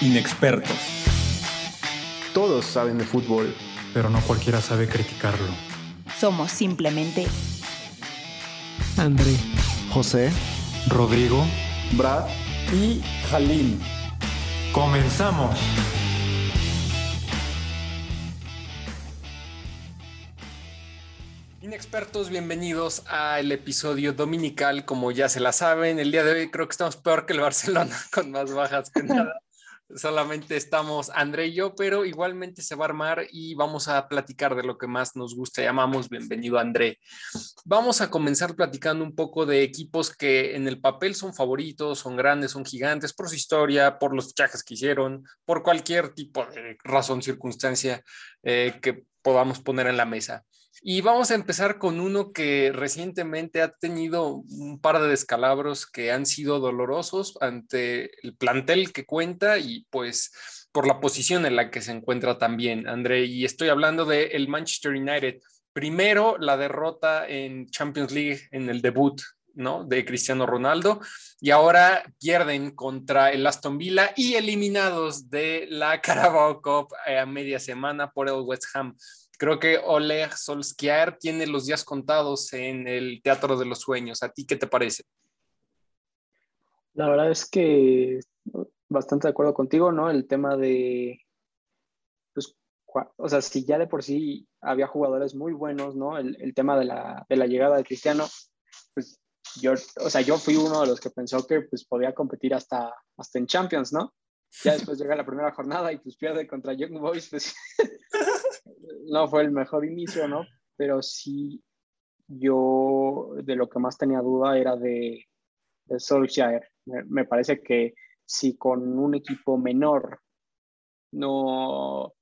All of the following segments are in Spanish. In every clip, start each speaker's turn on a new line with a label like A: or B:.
A: Inexpertos.
B: Todos saben de fútbol,
C: pero no cualquiera sabe criticarlo.
D: Somos simplemente
E: André,
B: José,
C: Rodrigo
B: Brad
A: y Jalín.
C: Comenzamos.
F: Inexpertos, bienvenidos al episodio dominical. Como ya se la saben, el día de hoy creo que estamos peor que el Barcelona, con más bajas que nada. Solamente estamos André y yo, pero igualmente se va a armar y vamos a platicar de lo que más nos gusta. Llamamos bienvenido André. Vamos a comenzar platicando un poco de equipos que en el papel son favoritos, son grandes, son gigantes por su historia, por los fichajes que hicieron, por cualquier tipo de razón, circunstancia eh, que podamos poner en la mesa. Y vamos a empezar con uno que recientemente ha tenido un par de descalabros que han sido dolorosos ante el plantel que cuenta y pues por la posición en la que se encuentra también, André. Y estoy hablando de el Manchester United. Primero, la derrota en Champions League en el debut ¿no? de Cristiano Ronaldo y ahora pierden contra el Aston Villa y eliminados de la Carabao Cup a media semana por el West Ham. Creo que Oleg Solskjaer tiene los días contados en el Teatro de los Sueños. ¿A ti qué te parece?
E: La verdad es que bastante de acuerdo contigo, ¿no? El tema de, pues, o sea, si ya de por sí había jugadores muy buenos, ¿no? El, el tema de la, de la, llegada de Cristiano, pues yo, o sea, yo fui uno de los que pensó que pues podía competir hasta, hasta en Champions, ¿no? Ya después llega la primera jornada y pues pierde contra Young Boys, pues no fue el mejor inicio, ¿no? Pero sí, yo de lo que más tenía duda era de, de Solskjaer. Me, me, parece que si con un equipo menor no,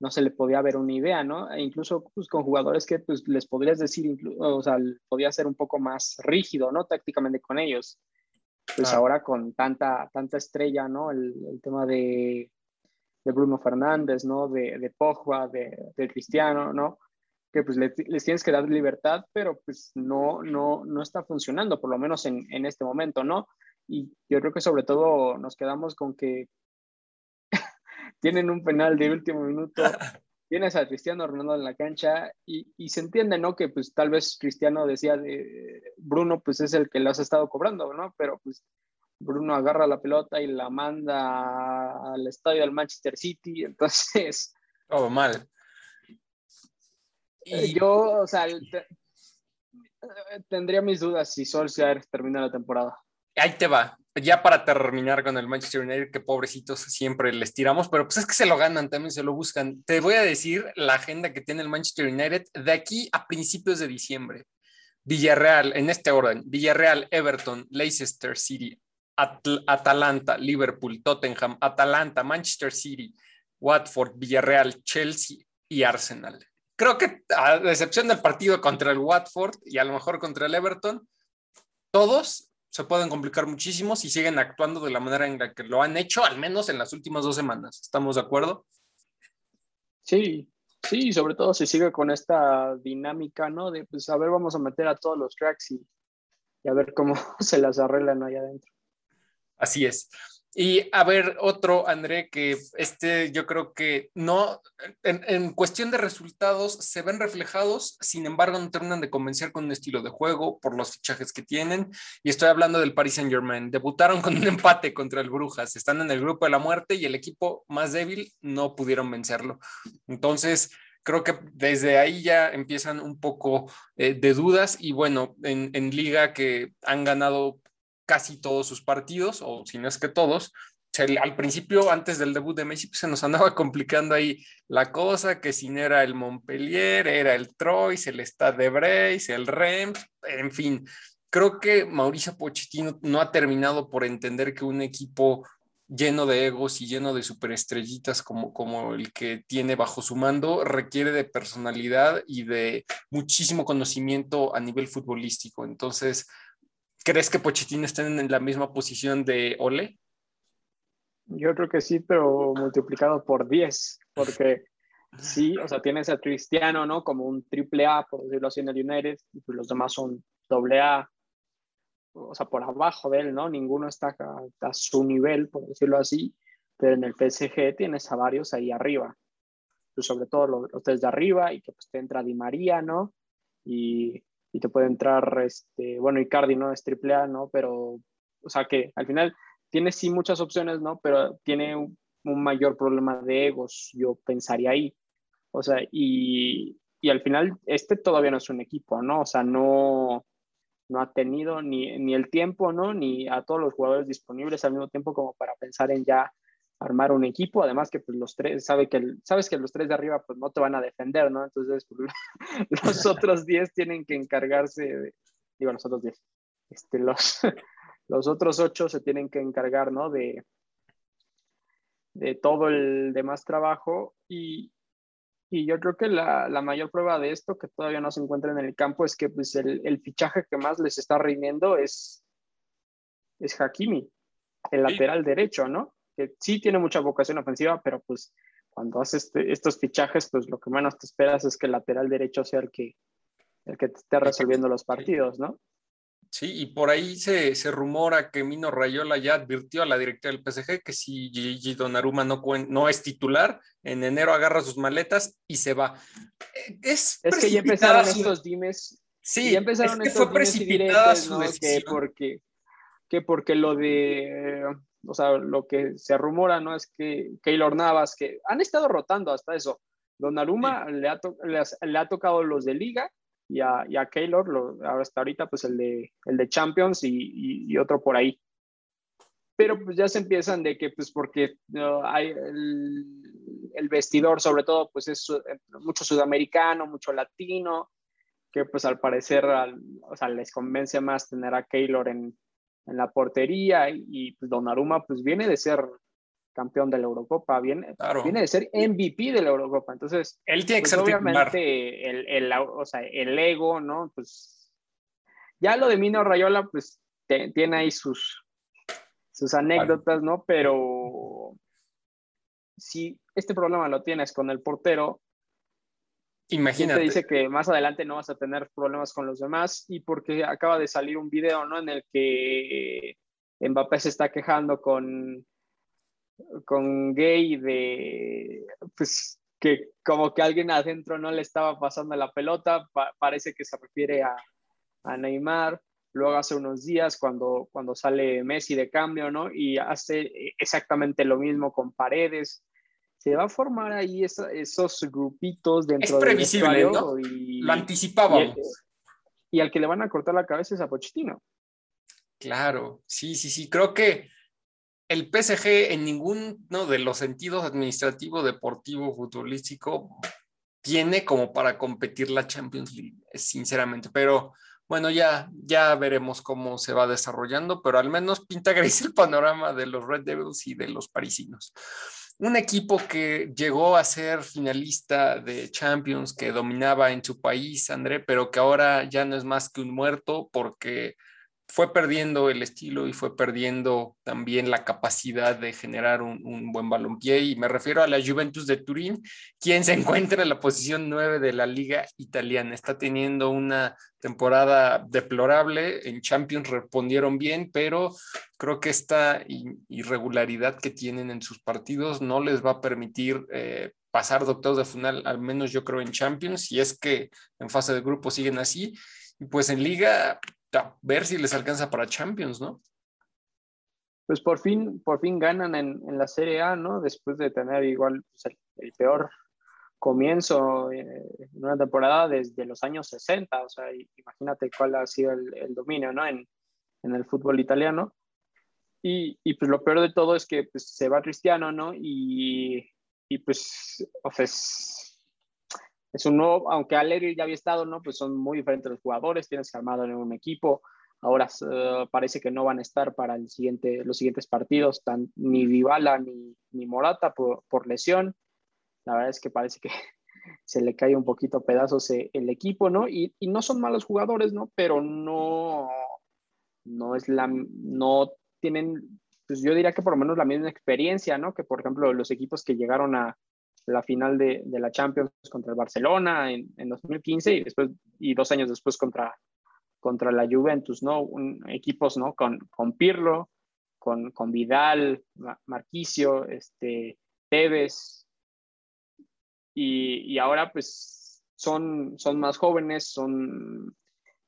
E: no se le podía ver una idea, ¿no? E incluso pues, con jugadores que pues, les podrías decir, o sea, podía ser un poco más rígido, ¿no? Tácticamente con ellos. Pues ah. ahora con tanta, tanta estrella, ¿no? El, el tema de, de Bruno Fernández, ¿no? De, de Pogba, de, de, Cristiano, ¿no? Que pues les, les, tienes que dar libertad, pero pues no, no, no está funcionando, por lo menos en, en, este momento, ¿no? Y yo creo que sobre todo nos quedamos con que tienen un penal de último minuto, tienes a Cristiano Ronaldo en la cancha y, y, se entiende, ¿no? Que pues tal vez Cristiano decía, de, Bruno pues es el que lo has estado cobrando, ¿no? Pero pues Bruno agarra la pelota y la manda al estadio del Manchester City, entonces...
F: Todo oh, mal.
E: Y... Yo, o sea, te, tendría mis dudas si Solskjaer termina la temporada.
F: Ahí te va. Ya para terminar con el Manchester United, que pobrecitos siempre les tiramos, pero pues es que se lo ganan, también se lo buscan. Te voy a decir la agenda que tiene el Manchester United de aquí a principios de diciembre. Villarreal, en este orden, Villarreal, Everton, Leicester City, At Atalanta, Liverpool, Tottenham, Atalanta, Manchester City, Watford, Villarreal, Chelsea y Arsenal. Creo que a excepción del partido contra el Watford y a lo mejor contra el Everton, todos se pueden complicar muchísimo si siguen actuando de la manera en la que lo han hecho, al menos en las últimas dos semanas. ¿Estamos de acuerdo?
E: Sí, sí, sobre todo si sigue con esta dinámica, ¿no? De, pues, a ver, vamos a meter a todos los cracks y, y a ver cómo se las arreglan ahí adentro.
F: Así es. Y a ver, otro, André, que este yo creo que no, en, cuestión de resultados se ven reflejados, sin embargo no terminan de convencer con un estilo de juego por los fichajes que tienen. Y estoy hablando del Paris Saint Germain. Debutaron con un empate contra el Brujas, están en el grupo de la muerte y el equipo más débil no pudieron vencerlo. Entonces, creo que desde ahí ya empiezan un poco eh, de dudas y bueno, en, en liga que han ganado casi todos sus partidos, o si no es que todos. al principio, antes del debut de Messi, pues se nos andaba complicando ahí la cosa, que si no era el Montpellier, era el Troyes, el Stade de Breis, el Reims, en fin. Creo que Mauricio Pochettino no ha terminado por entender que un equipo lleno de egos y lleno de superestrellitas como, como el que tiene bajo su mando requiere de personalidad y de muchísimo conocimiento a nivel futbolístico. Entonces, ¿Crees que Pochettino está en la misma posición de Ole?
E: Yo creo que sí, pero multiplicado por 10, porque sí, o sea, tienes a Cristiano, ¿no? Como un triple A, por decirlo así, en el United, y pues los demás son doble A, o sea, por abajo de él, ¿no? Ninguno está a, a su nivel, por decirlo así. pero en el PSG tienes a varios ahí arriba, pues sobre todo los, los tres de arriba y que pues te entra Di María, ¿no? Y, y te puede entrar, este, bueno, Icardi, ¿no? Es triple A, ¿no? Pero, o sea que al final tiene sí muchas opciones, ¿no? Pero tiene un, un mayor problema de egos, yo pensaría ahí. O sea, y, y al final este todavía no es un equipo, ¿no? O sea, no, no ha tenido ni, ni el tiempo, ¿no? Ni a todos los jugadores disponibles al mismo tiempo como para pensar en ya armar un equipo, además que pues, los tres, sabe que sabes que los tres de arriba pues no te van a defender, ¿no? Entonces pues, los otros diez tienen que encargarse, de, digo los otros diez, este, los, los otros ocho se tienen que encargar, ¿no? De, de todo el demás trabajo y, y yo creo que la, la, mayor prueba de esto que todavía no se encuentra en el campo es que pues, el, el fichaje que más les está rindiendo es, es Hakimi, el lateral derecho, ¿no? Que sí tiene mucha vocación ofensiva, pero pues cuando haces este, estos fichajes, pues lo que menos te esperas es que el lateral derecho sea el que, el que te esté resolviendo los partidos, ¿no?
F: Sí, y por ahí se, se, rumora que Mino Rayola ya advirtió a la directora del PSG que si Gigi Donnarumma no, no es titular, en enero agarra sus maletas y se va.
E: Es, es que ya empezaron su... estos dimes.
F: Sí,
E: ya empezaron
F: es que
E: estos
F: fue precipitada su
E: ¿no?
F: decisión.
E: Que porque, que porque lo de, o sea, lo que se rumora, ¿no? Es que Keylor Navas, que han estado rotando hasta eso. Donnarumma sí. le, ha to le, le ha tocado los de liga y a, y a Keylor, lo, hasta ahorita pues el de, el de Champions y, y, y, otro por ahí. Pero pues ya se empiezan de que pues porque uh, hay el, el, vestidor sobre todo pues es mucho sudamericano, mucho latino, que pues al parecer al, o sea, les convence más tener a Keylor en, en la portería y, y pues Donnarumma pues viene de ser campeón de la Eurocopa, viene,
F: claro.
E: viene de ser MVP de la Eurocopa. Entonces,
F: él tiene que
E: pues,
F: ser
E: obviamente el, el, o sea, el, ego, ¿no? Pues ya lo de Mino Rayola, pues te, tiene ahí sus, sus anécdotas, ¿no? Pero si este problema lo tienes con el portero,
F: Imagínate.
E: Te dice que más adelante no vas a tener problemas con los demás y porque acaba de salir un video, ¿no? En el que Mbappé se está quejando con, con gay de pues que como que alguien adentro no le estaba pasando la pelota, pa parece que se refiere a, a, Neymar. Luego hace unos días cuando, cuando sale Messi de cambio, ¿no? Y hace exactamente lo mismo con Paredes. Se va a formar ahí esa, esos grupitos dentro
F: es previsible,
E: del
F: ¿no?
E: y,
F: lo anticipábamos.
E: Y, y, al que le van a cortar la cabeza es a Pochettino.
F: Claro, sí, sí, sí. Creo que el PSG en ninguno de los sentidos administrativo, deportivo, futbolístico tiene como para competir la Champions League, sinceramente. Pero bueno, ya, ya veremos cómo se va desarrollando, pero al menos pinta gris el panorama de los Red Devils y de los parisinos. Un equipo que llegó a ser finalista de Champions, que dominaba en su país, André, pero que ahora ya no es más que un muerto porque fue perdiendo el estilo y fue perdiendo también la capacidad de generar un, buen balompié y me refiero a la Juventus de Turín, quien se encuentra en la posición 9 de la liga italiana. Está teniendo una temporada deplorable, en Champions respondieron bien, pero creo que esta irregularidad que tienen en sus partidos no les va a permitir eh, pasar de octavos de final, al menos yo creo en Champions, si es que en fase de grupo siguen así. Y pues en liga a ver si les alcanza para Champions, ¿no?
E: Pues por fin, por fin ganan en, en la Serie A, ¿no? Después de tener igual pues, el, el, peor comienzo eh, en una temporada desde los años 60, o sea, imagínate cuál ha sido el, el dominio, ¿no? En, en, el fútbol italiano. Y, y, pues lo peor de todo es que pues, se va Cristiano, ¿no? Y, y pues, sea, es, un nuevo, aunque Allegri ya había estado, ¿no? Pues son muy diferentes los jugadores, tienes que armado en un equipo. Ahora uh, parece que no van a estar para el siguiente, los siguientes partidos, tan, ni Dybala ni, ni Morata por, por, lesión. La verdad es que parece que se le cae un poquito a pedazos el equipo, ¿no? Y, y no son malos jugadores, ¿no? Pero no, no es la, no tienen, pues yo diría que por lo menos la misma experiencia, ¿no? Que por ejemplo los equipos que llegaron a, la final de, la Champions contra el Barcelona en, en, 2015 y después y dos años después contra, contra la Juventus, ¿no? Equipos, ¿no? Con, con Pirlo, con, con Vidal, Marquicio, este, Tevez, y, y, ahora pues son, son más jóvenes, son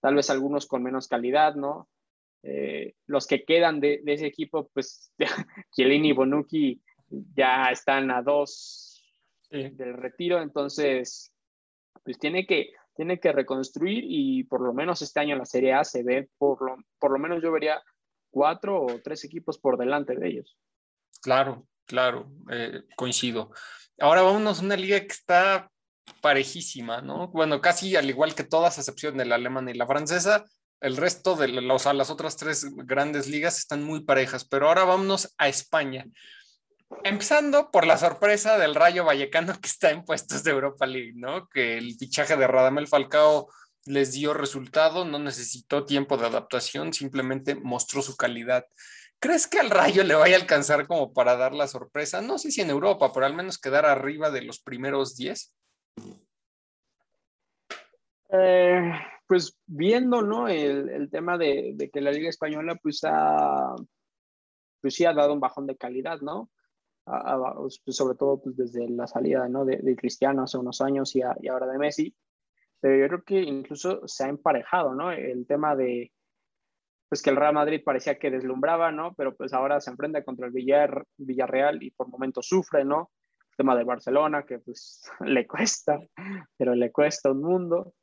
E: tal vez algunos con menos calidad, ¿no? Eh, los que quedan de, de, ese equipo, pues Chiellini y Bonucci ya están a dos del retiro, entonces pues tiene que, tiene que reconstruir y por lo menos este año la Serie A se ve, por lo, por lo menos yo vería cuatro o tres equipos por delante de ellos.
F: Claro, claro, eh, coincido. Ahora vámonos a una liga que está parejísima, ¿no? Bueno, casi al igual que todas, a excepción de la alemana y la francesa, el resto de los, las otras tres grandes ligas están muy parejas, pero ahora vámonos a España. Empezando por la sorpresa del Rayo Vallecano que está en puestos de Europa League, ¿no? Que el fichaje de Radamel Falcao les dio resultado, no necesitó tiempo de adaptación, simplemente mostró su calidad. ¿Crees que al Rayo le vaya a alcanzar como para dar la sorpresa? No sé si en Europa, pero al menos quedar arriba de los primeros 10.
E: Eh, pues viendo, ¿no? El, tema de, de, que la Liga Española, pues, ha, pues sí ha dado un bajón de calidad, ¿no? A, pues, sobre todo pues, desde la salida, ¿no? De, Cristiano hace unos años y, ahora de Messi pero yo creo que incluso se ha emparejado, ¿no? El tema de, pues que el Real Madrid parecía que deslumbraba, ¿no? Pero pues ahora se enfrenta contra el Villar, Villarreal y por momentos sufre, ¿no? El tema de Barcelona, que pues le cuesta, pero le cuesta un mundo.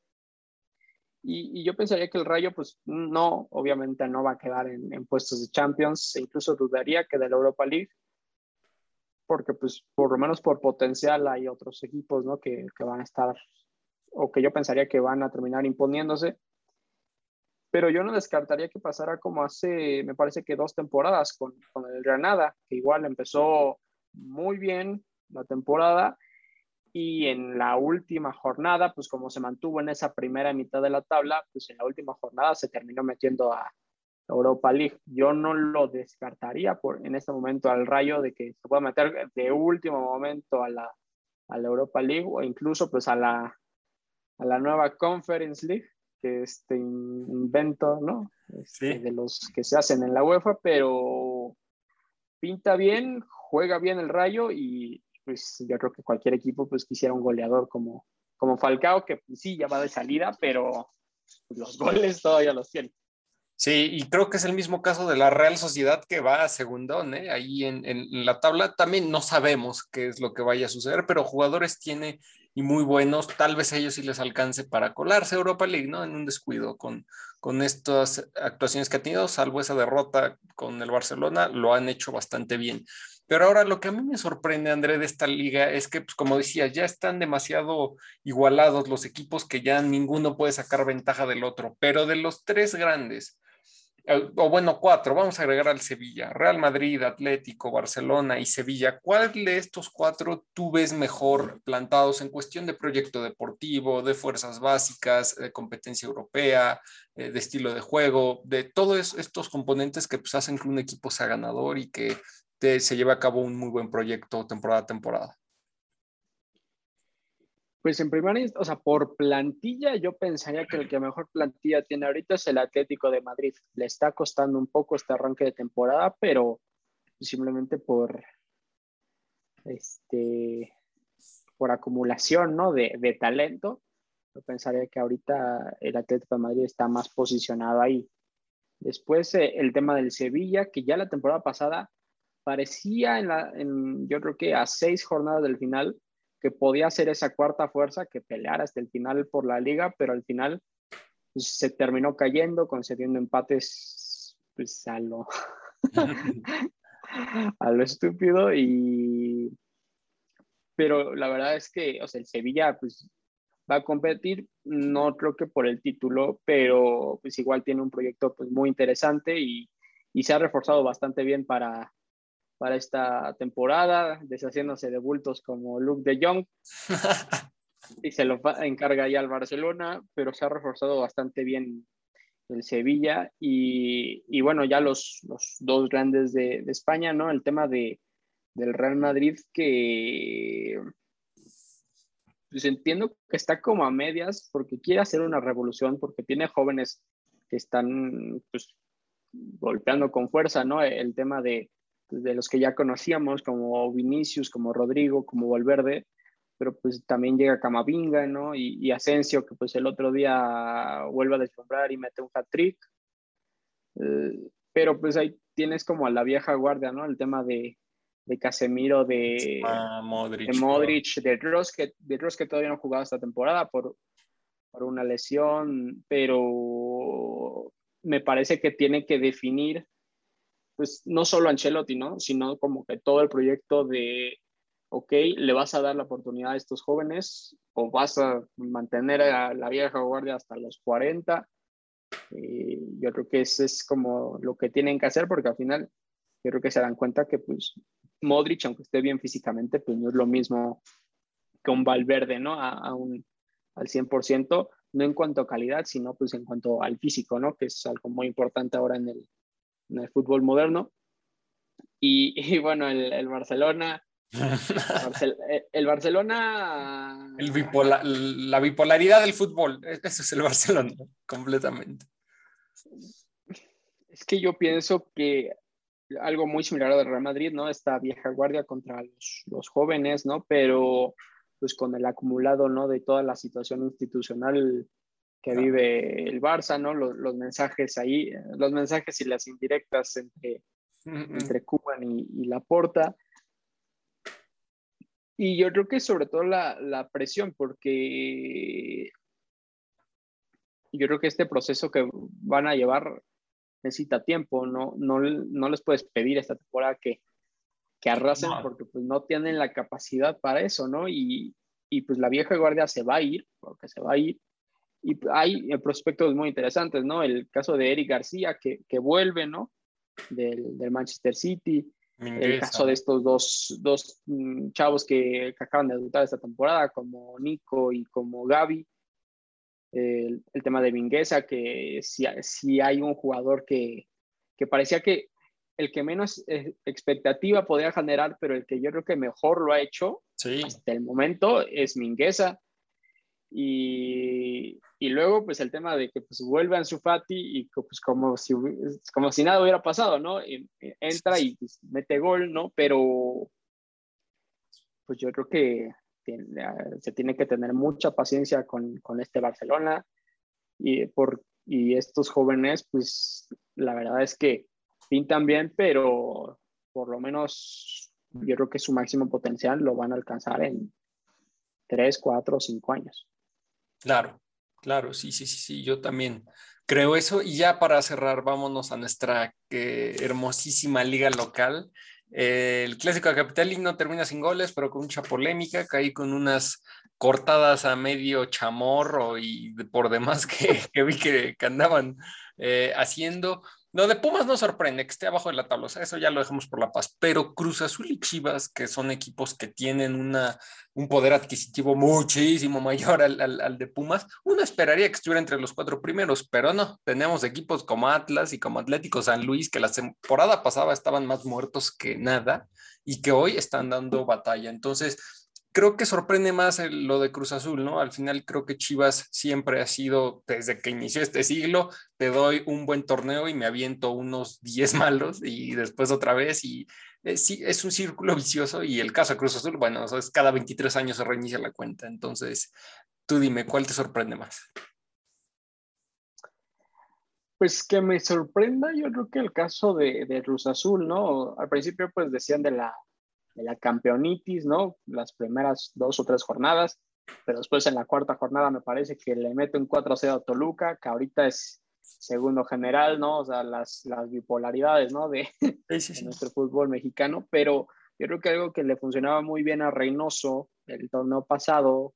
E: Y, y, yo pensaría que el Rayo, pues no, obviamente no va a quedar en, en puestos de Champions, e incluso dudaría que de la Europa League, porque pues por lo menos por potencial hay otros equipos, ¿no? Que, que van a estar o que yo pensaría que van a terminar imponiéndose. Pero yo no descartaría que pasara como hace, me parece que dos temporadas con, con el Granada, que igual empezó muy bien la temporada y en la última jornada, pues como se mantuvo en esa primera mitad de la tabla, pues en la última jornada se terminó metiendo a Europa League. Yo no lo descartaría por, en este momento al rayo de que se pueda meter de último momento a la, a la Europa League o incluso pues a la, a la nueva Conference League, que este invento, ¿no? Este, sí. De los que se hacen en la UEFA, pero pinta bien, juega bien el rayo y pues yo creo que cualquier equipo pues quisiera un goleador como, como Falcao, que pues, sí, ya va de salida, pero los goles todavía los tiene.
F: Sí, y creo que es el mismo caso de la Real Sociedad que va a segundón, ¿eh? ahí en, en, la tabla. También no sabemos qué es lo que vaya a suceder, pero jugadores tiene y muy buenos. Tal vez a ellos sí les alcance para colarse Europa League, ¿no? En un descuido con, con estas actuaciones que ha tenido, salvo esa derrota con el Barcelona, lo han hecho bastante bien. Pero ahora lo que a mí me sorprende, André, de esta liga es que, pues, como decía, ya están demasiado igualados los equipos que ya ninguno puede sacar ventaja del otro. Pero de los tres grandes, o bueno, cuatro, vamos a agregar al Sevilla, Real Madrid, Atlético, Barcelona y Sevilla. ¿Cuál de estos cuatro tú ves mejor plantados en cuestión de proyecto deportivo, de fuerzas básicas, de competencia europea, eh, de estilo de juego, de todos estos componentes que pues, hacen que un equipo sea ganador y que se lleve a cabo un muy buen proyecto temporada a temporada?
E: Pues en primer o sea, por plantilla, yo pensaría que el que mejor plantilla tiene ahorita es el Atlético de Madrid. Le está costando un poco este arranque de temporada, pero simplemente por este por acumulación ¿no? de, de talento, yo pensaría que ahorita el Atlético de Madrid está más posicionado ahí. Después eh, el tema del Sevilla, que ya la temporada pasada parecía en la, en, yo creo que a seis jornadas del final, que podía ser esa cuarta fuerza que peleara hasta el final por la liga, pero al final pues, se terminó cayendo, concediendo empates pues, a, lo, a lo estúpido. Y... Pero la verdad es que o sea, el Sevilla pues, va a competir, no creo que por el título, pero pues igual tiene un proyecto pues, muy interesante y, y se ha reforzado bastante bien para, para esta temporada, deshaciéndose de bultos como Luke de Jong. y se lo encarga ya al Barcelona, pero se ha reforzado bastante bien el Sevilla. Y, y bueno, ya los, los dos grandes de, de, España, ¿no? El tema de, del Real Madrid, que pues entiendo que está como a medias porque quiere hacer una revolución, porque tiene jóvenes que están pues, golpeando con fuerza, ¿no? El tema de, de los que ya conocíamos, como Vinicius, como Rodrigo, como Valverde, pero pues también llega Camavinga, ¿no? Y, y, Asensio, que pues el otro día vuelve a deslumbrar y mete un hat-trick. Eh, pero pues ahí tienes como a la vieja guardia, ¿no? El tema de, de Casemiro, de,
F: Ah, Modric.
E: de Modric, de Ross, que, de Ross que todavía no ha jugado esta temporada por, por una lesión, pero me parece que tiene que definir, pues no solo Ancelotti, ¿no? Sino como que todo el proyecto de, ok, le vas a dar la oportunidad a estos jóvenes o vas a mantener a la vieja guardia hasta los 40. Eh, yo creo que eso es como lo que tienen que hacer porque al final yo creo que se dan cuenta que pues Modric, aunque esté bien físicamente, pues no es lo mismo que un Valverde, ¿no? A, a un, al 100%, no en cuanto a calidad, sino pues en cuanto al físico, ¿no? Que es algo muy importante ahora en el, en el fútbol moderno. Y, y bueno, el, el Barcelona, Barcel el Barcelona...
F: El bipolar, la bipolaridad del fútbol, eso es el Barcelona, completamente.
E: Es que yo pienso que algo muy similar al Real Madrid, ¿no? Esta vieja guardia contra los, los, jóvenes, ¿no? Pero pues con el acumulado, ¿no? De toda la situación institucional que
F: Claro.
E: vive el Barça, ¿no? Los, los mensajes ahí, los mensajes y las indirectas entre, entre Cuban y, y Laporta. Y yo creo que sobre todo la, la presión, porque yo creo que este proceso que van a llevar necesita tiempo, no, no, no les puedes pedir esta temporada que, que arrasen
F: No.
E: porque pues no tienen la capacidad para eso, ¿no? Y, y pues la vieja guardia se va a ir, porque se va a ir. Y hay eh, prospectos muy interesantes, ¿no? El caso de Eric García, que, que vuelve, ¿no? Del, del Manchester City. El caso de estos dos, dos mm, chavos que, que acaban de debutar esta temporada, como Nico y como Gaby. El, el tema de Mingueza, que si, si hay un jugador que, que parecía que el que menos eh, expectativa podía generar, pero el que yo creo que mejor lo ha hecho
F: Sí,
E: hasta el momento es Mingueza. Y, y luego, pues el tema de que pues, vuelve Ansu Fati y pues, como, si, como si nada hubiera pasado, ¿no? Entra y pues, mete gol, ¿no? Pero pues yo creo que se tiene que tener mucha paciencia con, con este Barcelona y, por, y estos jóvenes, pues la verdad es que pintan bien, pero por lo menos yo creo que su máximo potencial lo van a alcanzar en 3, 4, 5 años.
F: claro, claro, sí, sí, sí, sí, yo también creo eso. Y ya para cerrar, vámonos a nuestra hermosísima liga local. Eh, el clásico de Capital no termina sin goles, pero con mucha polémica, caí con unas cortadas a medio chamorro y por demás que, vi que, que andaban eh, haciendo. Lo de Pumas no sorprende que esté abajo de la tabla, o sea, eso ya lo dejamos por la paz, pero Cruz Azul y Chivas, que son equipos que tienen una, un poder adquisitivo muchísimo mayor al, al, al de Pumas, uno esperaría que estuviera entre los cuatro primeros, pero no, tenemos equipos como Atlas y como Atlético San Luis, que la temporada pasada estaban más muertos que nada y que hoy están dando batalla. Entonces, creo que sorprende más lo de Cruz Azul, ¿no? Al final creo que Chivas siempre ha sido, desde que inició este siglo, te doy un buen torneo y me aviento unos 10 malos y después otra vez y eh, sí, es un círculo vicioso y el caso de Cruz Azul, bueno, es cada 23 años se reinicia la cuenta, entonces tú dime, ¿cuál te sorprende más?
E: Pues que me sorprenda, yo creo que el caso de, de Cruz Azul, ¿no? Al principio pues decían de la, de la campeonitis, ¿no? Las primeras dos o tres jornadas, pero después en la cuarta jornada me parece que le mete un 4-0 a Toluca, que ahorita es segundo general, ¿no? O sea, las, las bipolaridades, ¿no? De,
F: Sí, sí, sí.
E: nuestro fútbol mexicano, pero yo creo que algo que le funcionaba muy bien a Reynoso el torneo pasado,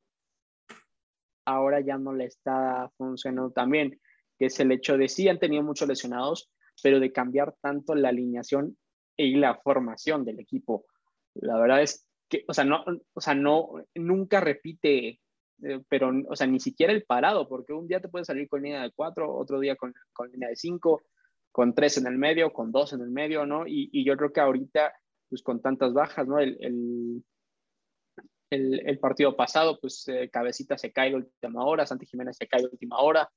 E: ahora ya no le está funcionando tan bien, que es el hecho de sí han tenido muchos lesionados, pero de cambiar tanto la alineación y la formación del equipo. La verdad es que, o sea, no, o sea, no, nunca repite, eh, pero, o sea, ni siquiera el parado, porque un día te puede salir con línea de cuatro, otro día con, con línea de cinco, con tres en el medio, con dos en el medio, ¿no? Y, yo creo que ahorita, pues con tantas bajas, ¿no? El, el, el, el partido pasado, pues eh, Cabecita se cae la última hora, Santi Jiménez se cae la última hora,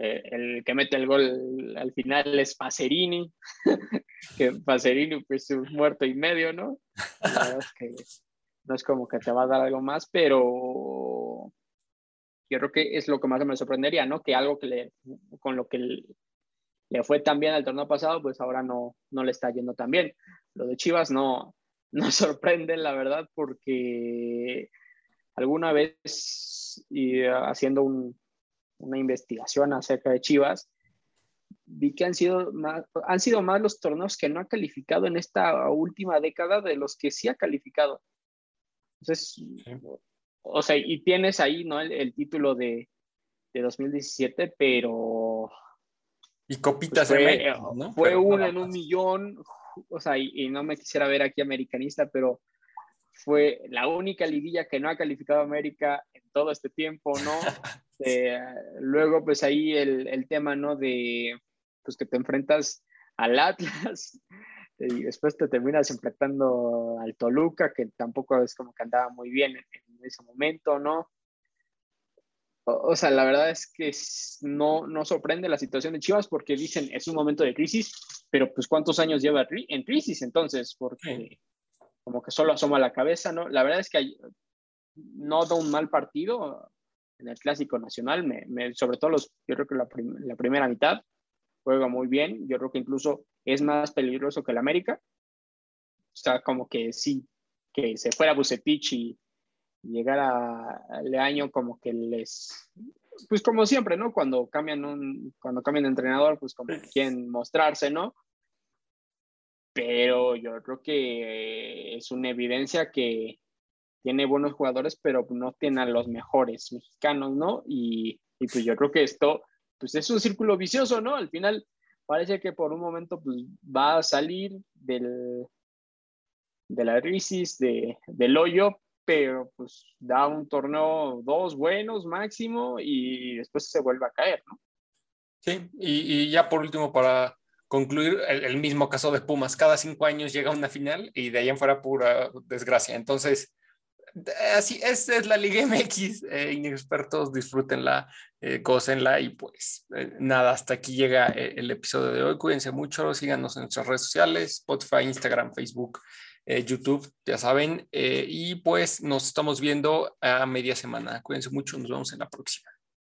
E: eh, el que mete el gol al final es Pacerini, que Pacerini pues un muerto y medio, ¿no? La verdad es que no es como que te va a dar algo más, pero yo creo que es lo que más me sorprendería, ¿no? Que algo que le, con lo que le, fue tan bien al torneo pasado, pues ahora no, no le está yendo tan bien. Lo de Chivas no, no sorprende, la verdad, porque alguna vez y haciendo una investigación acerca de Chivas, vi que han sido, más, han sido más los torneos que no ha calificado en esta última década de los que sí ha calificado. Entonces, o sea, y tienes ahí, ¿no? El, título de, de, 2017, pero...
F: Y copitas
E: pues fue, ¿no? Fue uno en un millón, o sea, y, no me quisiera ver aquí americanista, pero fue la única liguilla que no ha calificado América en todo este tiempo, ¿no? Eh, luego, pues ahí el, el, tema, ¿no? De, pues que te enfrentas al Atlas, y después te terminas enfrentando al Toluca, que tampoco es como que andaba muy bien en, ese momento, ¿no? O, sea, la verdad es que no, no sorprende la situación de Chivas porque dicen es un momento de crisis, pero pues cuántos años lleva en crisis entonces, porque como que solo asoma la cabeza, ¿no? La verdad es que no da un mal partido en el Clásico Nacional, me, sobre todo los, yo creo que la, la primera mitad, juega muy bien. Yo creo que incluso es más peligroso que el América. O sea, como que sí, que se fuera Bucetich y llegara año como que les, pues como siempre, ¿no? Cuando cambian un, cuando cambian de entrenador, pues como que quieren mostrarse, ¿no? Pero yo creo que es una evidencia que tiene buenos jugadores, pero no tiene a los mejores mexicanos, ¿no? Y, pues yo creo que esto pues es un círculo vicioso, ¿no? Al final parece que por un momento pues, va a salir del, de la crisis, de, del hoyo, pero pues da un torneo dos buenos máximo y después se vuelve a caer, ¿no?
F: Sí, y ya por último, para concluir, el, el, mismo caso de Pumas, cada cinco años llega una final y de ahí en fuera pura desgracia. Entonces, así es, es la Liga MX, eh, inexpertos, disfrútenla, eh, y pues eh, nada, hasta aquí llega eh, el episodio de hoy. Cuídense mucho, síganos en nuestras redes sociales, Spotify, Instagram, Facebook, YouTube, ya saben, y pues nos estamos viendo a media semana. Cuídense mucho, nos vemos en la próxima.